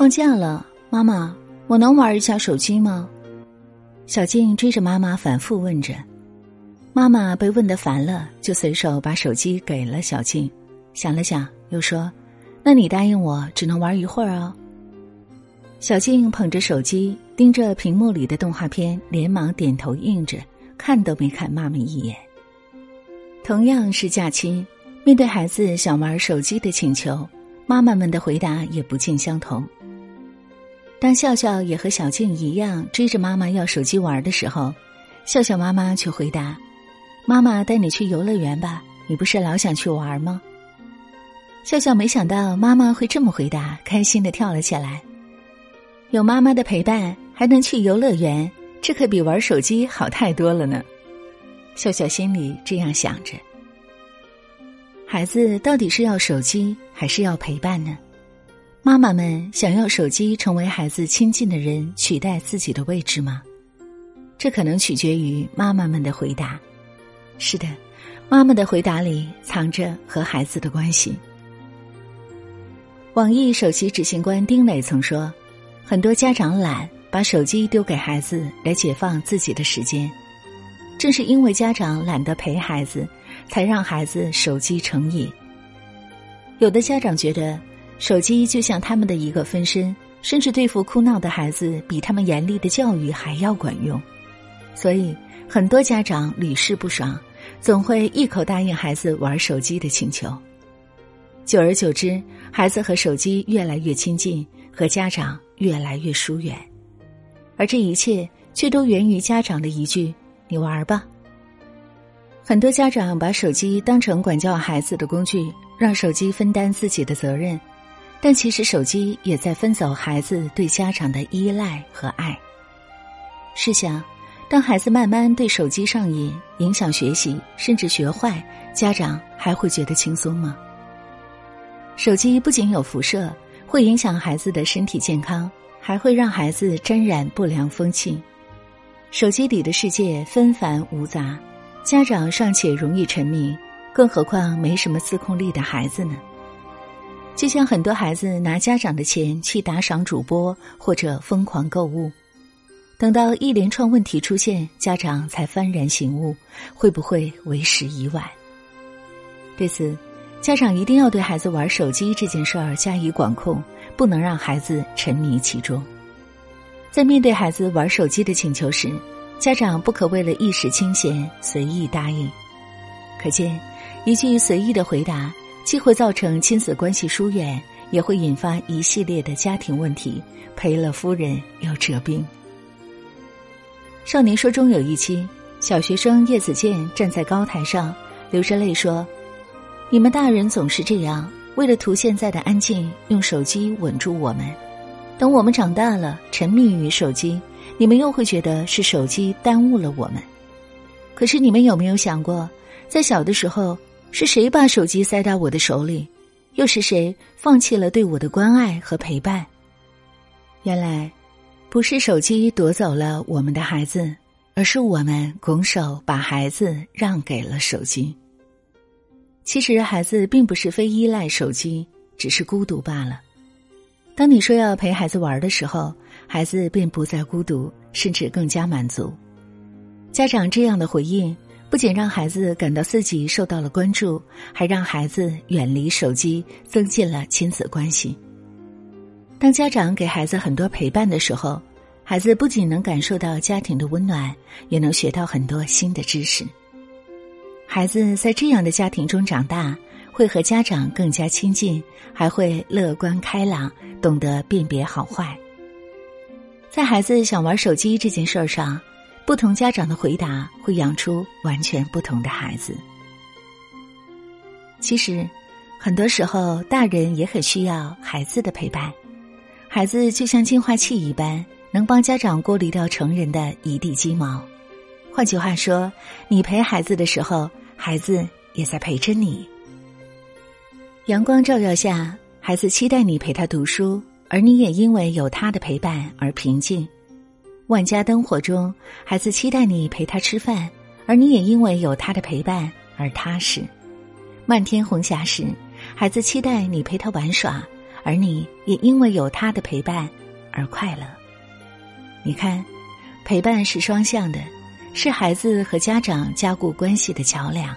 放假了，妈妈，我能玩一下手机吗？小静追着妈妈反复问着。妈妈被问得烦了，就随手把手机给了小静。想了想，又说：“那你答应我，只能玩一会儿哦。”小静捧着手机，盯着屏幕里的动画片，连忙点头应着，看都没看妈妈一眼。同样是假期，面对孩子想玩手机的请求，妈妈们的回答也不尽相同。当笑笑也和小静一样追着妈妈要手机玩的时候，笑笑妈妈却回答。妈妈带你去游乐园吧，你不是老想去玩吗？笑笑没想到妈妈会这么回答，开心的跳了起来。有妈妈的陪伴，还能去游乐园，这可比玩手机好太多了呢。笑笑心里这样想着。孩子到底是要手机还是要陪伴呢？妈妈们想要手机成为孩子亲近的人，取代自己的位置吗？这可能取决于妈妈们的回答。是的，妈妈的回答里藏着和孩子的关系。网易首席执行官丁磊曾说：“很多家长懒，把手机丢给孩子来解放自己的时间。正是因为家长懒得陪孩子，才让孩子手机成瘾。有的家长觉得手机就像他们的一个分身，甚至对付哭闹的孩子比他们严厉的教育还要管用。所以很多家长屡试不爽。”总会一口答应孩子玩手机的请求，久而久之，孩子和手机越来越亲近，和家长越来越疏远，而这一切却都源于家长的一句“你玩吧”。很多家长把手机当成管教孩子的工具，让手机分担自己的责任，但其实手机也在分走孩子对家长的依赖和爱。试想。当孩子慢慢对手机上瘾，影响学习，甚至学坏，家长还会觉得轻松吗？手机不仅有辐射，会影响孩子的身体健康，还会让孩子沾染不良风气。手机里的世界纷繁芜杂，家长尚且容易沉迷，更何况没什么自控力的孩子呢？就像很多孩子拿家长的钱去打赏主播，或者疯狂购物。等到一连串问题出现，家长才幡然醒悟，会不会为时已晚？对此，家长一定要对孩子玩手机这件事儿加以管控，不能让孩子沉迷其中。在面对孩子玩手机的请求时，家长不可为了一时清闲随意答应。可见，一句随意的回答，既会造成亲子关系疏远，也会引发一系列的家庭问题，赔了夫人又折兵。《少年说》中有一期，小学生叶子健站在高台上，流着泪说：“你们大人总是这样，为了图现在的安静，用手机稳住我们。等我们长大了，沉迷于手机，你们又会觉得是手机耽误了我们。可是你们有没有想过，在小的时候，是谁把手机塞到我的手里，又是谁放弃了对我的关爱和陪伴？原来。”不是手机夺走了我们的孩子，而是我们拱手把孩子让给了手机。其实孩子并不是非依赖手机，只是孤独罢了。当你说要陪孩子玩的时候，孩子便不再孤独，甚至更加满足。家长这样的回应，不仅让孩子感到自己受到了关注，还让孩子远离手机，增进了亲子关系。当家长给孩子很多陪伴的时候，孩子不仅能感受到家庭的温暖，也能学到很多新的知识。孩子在这样的家庭中长大，会和家长更加亲近，还会乐观开朗，懂得辨别好坏。在孩子想玩手机这件事儿上，不同家长的回答会养出完全不同的孩子。其实，很多时候大人也很需要孩子的陪伴。孩子就像净化器一般，能帮家长过滤掉成人的一地鸡毛。换句话说，你陪孩子的时候，孩子也在陪着你。阳光照耀下，孩子期待你陪他读书，而你也因为有他的陪伴而平静。万家灯火中，孩子期待你陪他吃饭，而你也因为有他的陪伴而踏实。漫天红霞时，孩子期待你陪他玩耍。而你也因为有他的陪伴而快乐。你看，陪伴是双向的，是孩子和家长加固关系的桥梁。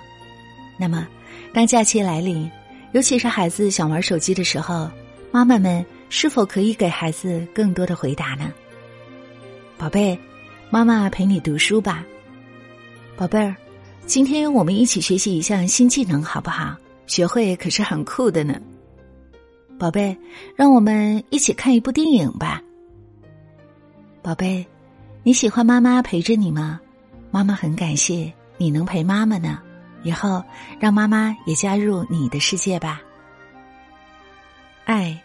那么，当假期来临，尤其是孩子想玩手机的时候，妈妈们是否可以给孩子更多的回答呢？宝贝，妈妈陪你读书吧。宝贝儿，今天我们一起学习一项新技能，好不好？学会可是很酷的呢。宝贝，让我们一起看一部电影吧。宝贝，你喜欢妈妈陪着你吗？妈妈很感谢你能陪妈妈呢。以后让妈妈也加入你的世界吧。爱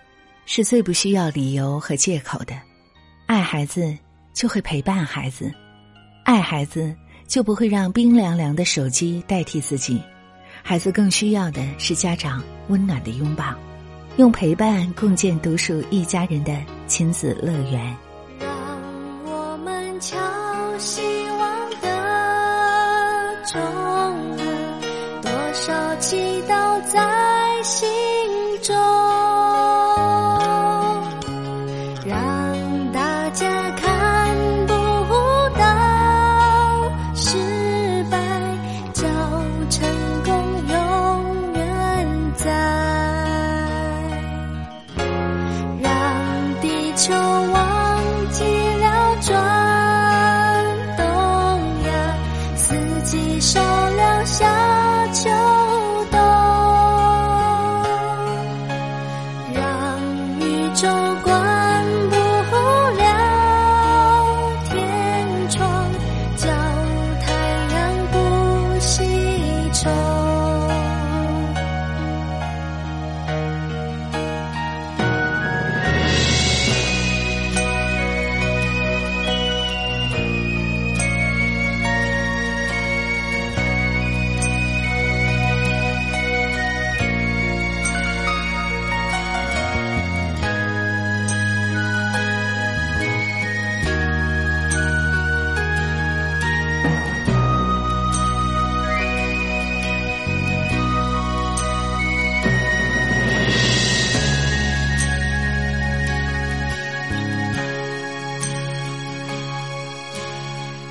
是最不需要理由和借口的，爱孩子就会陪伴孩子，爱孩子就不会让冰凉凉的手机代替自己。孩子更需要的是家长温暖的拥抱，用陪伴共建独属一家人的亲子乐园。让我们敲希望的钟。多少祈祷在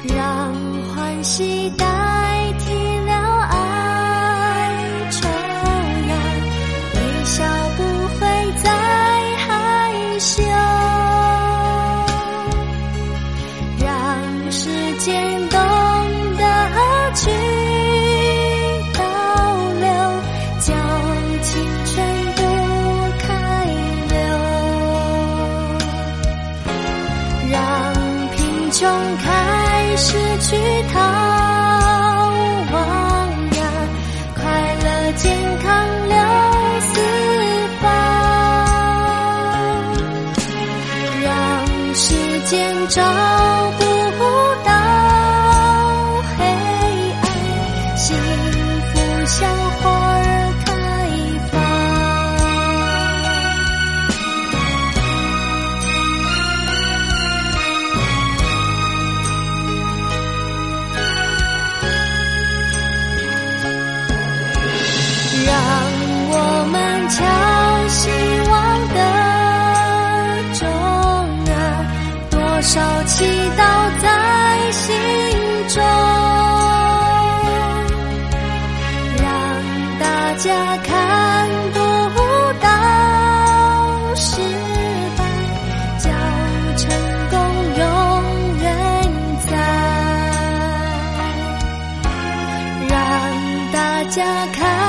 让欢喜带找家开。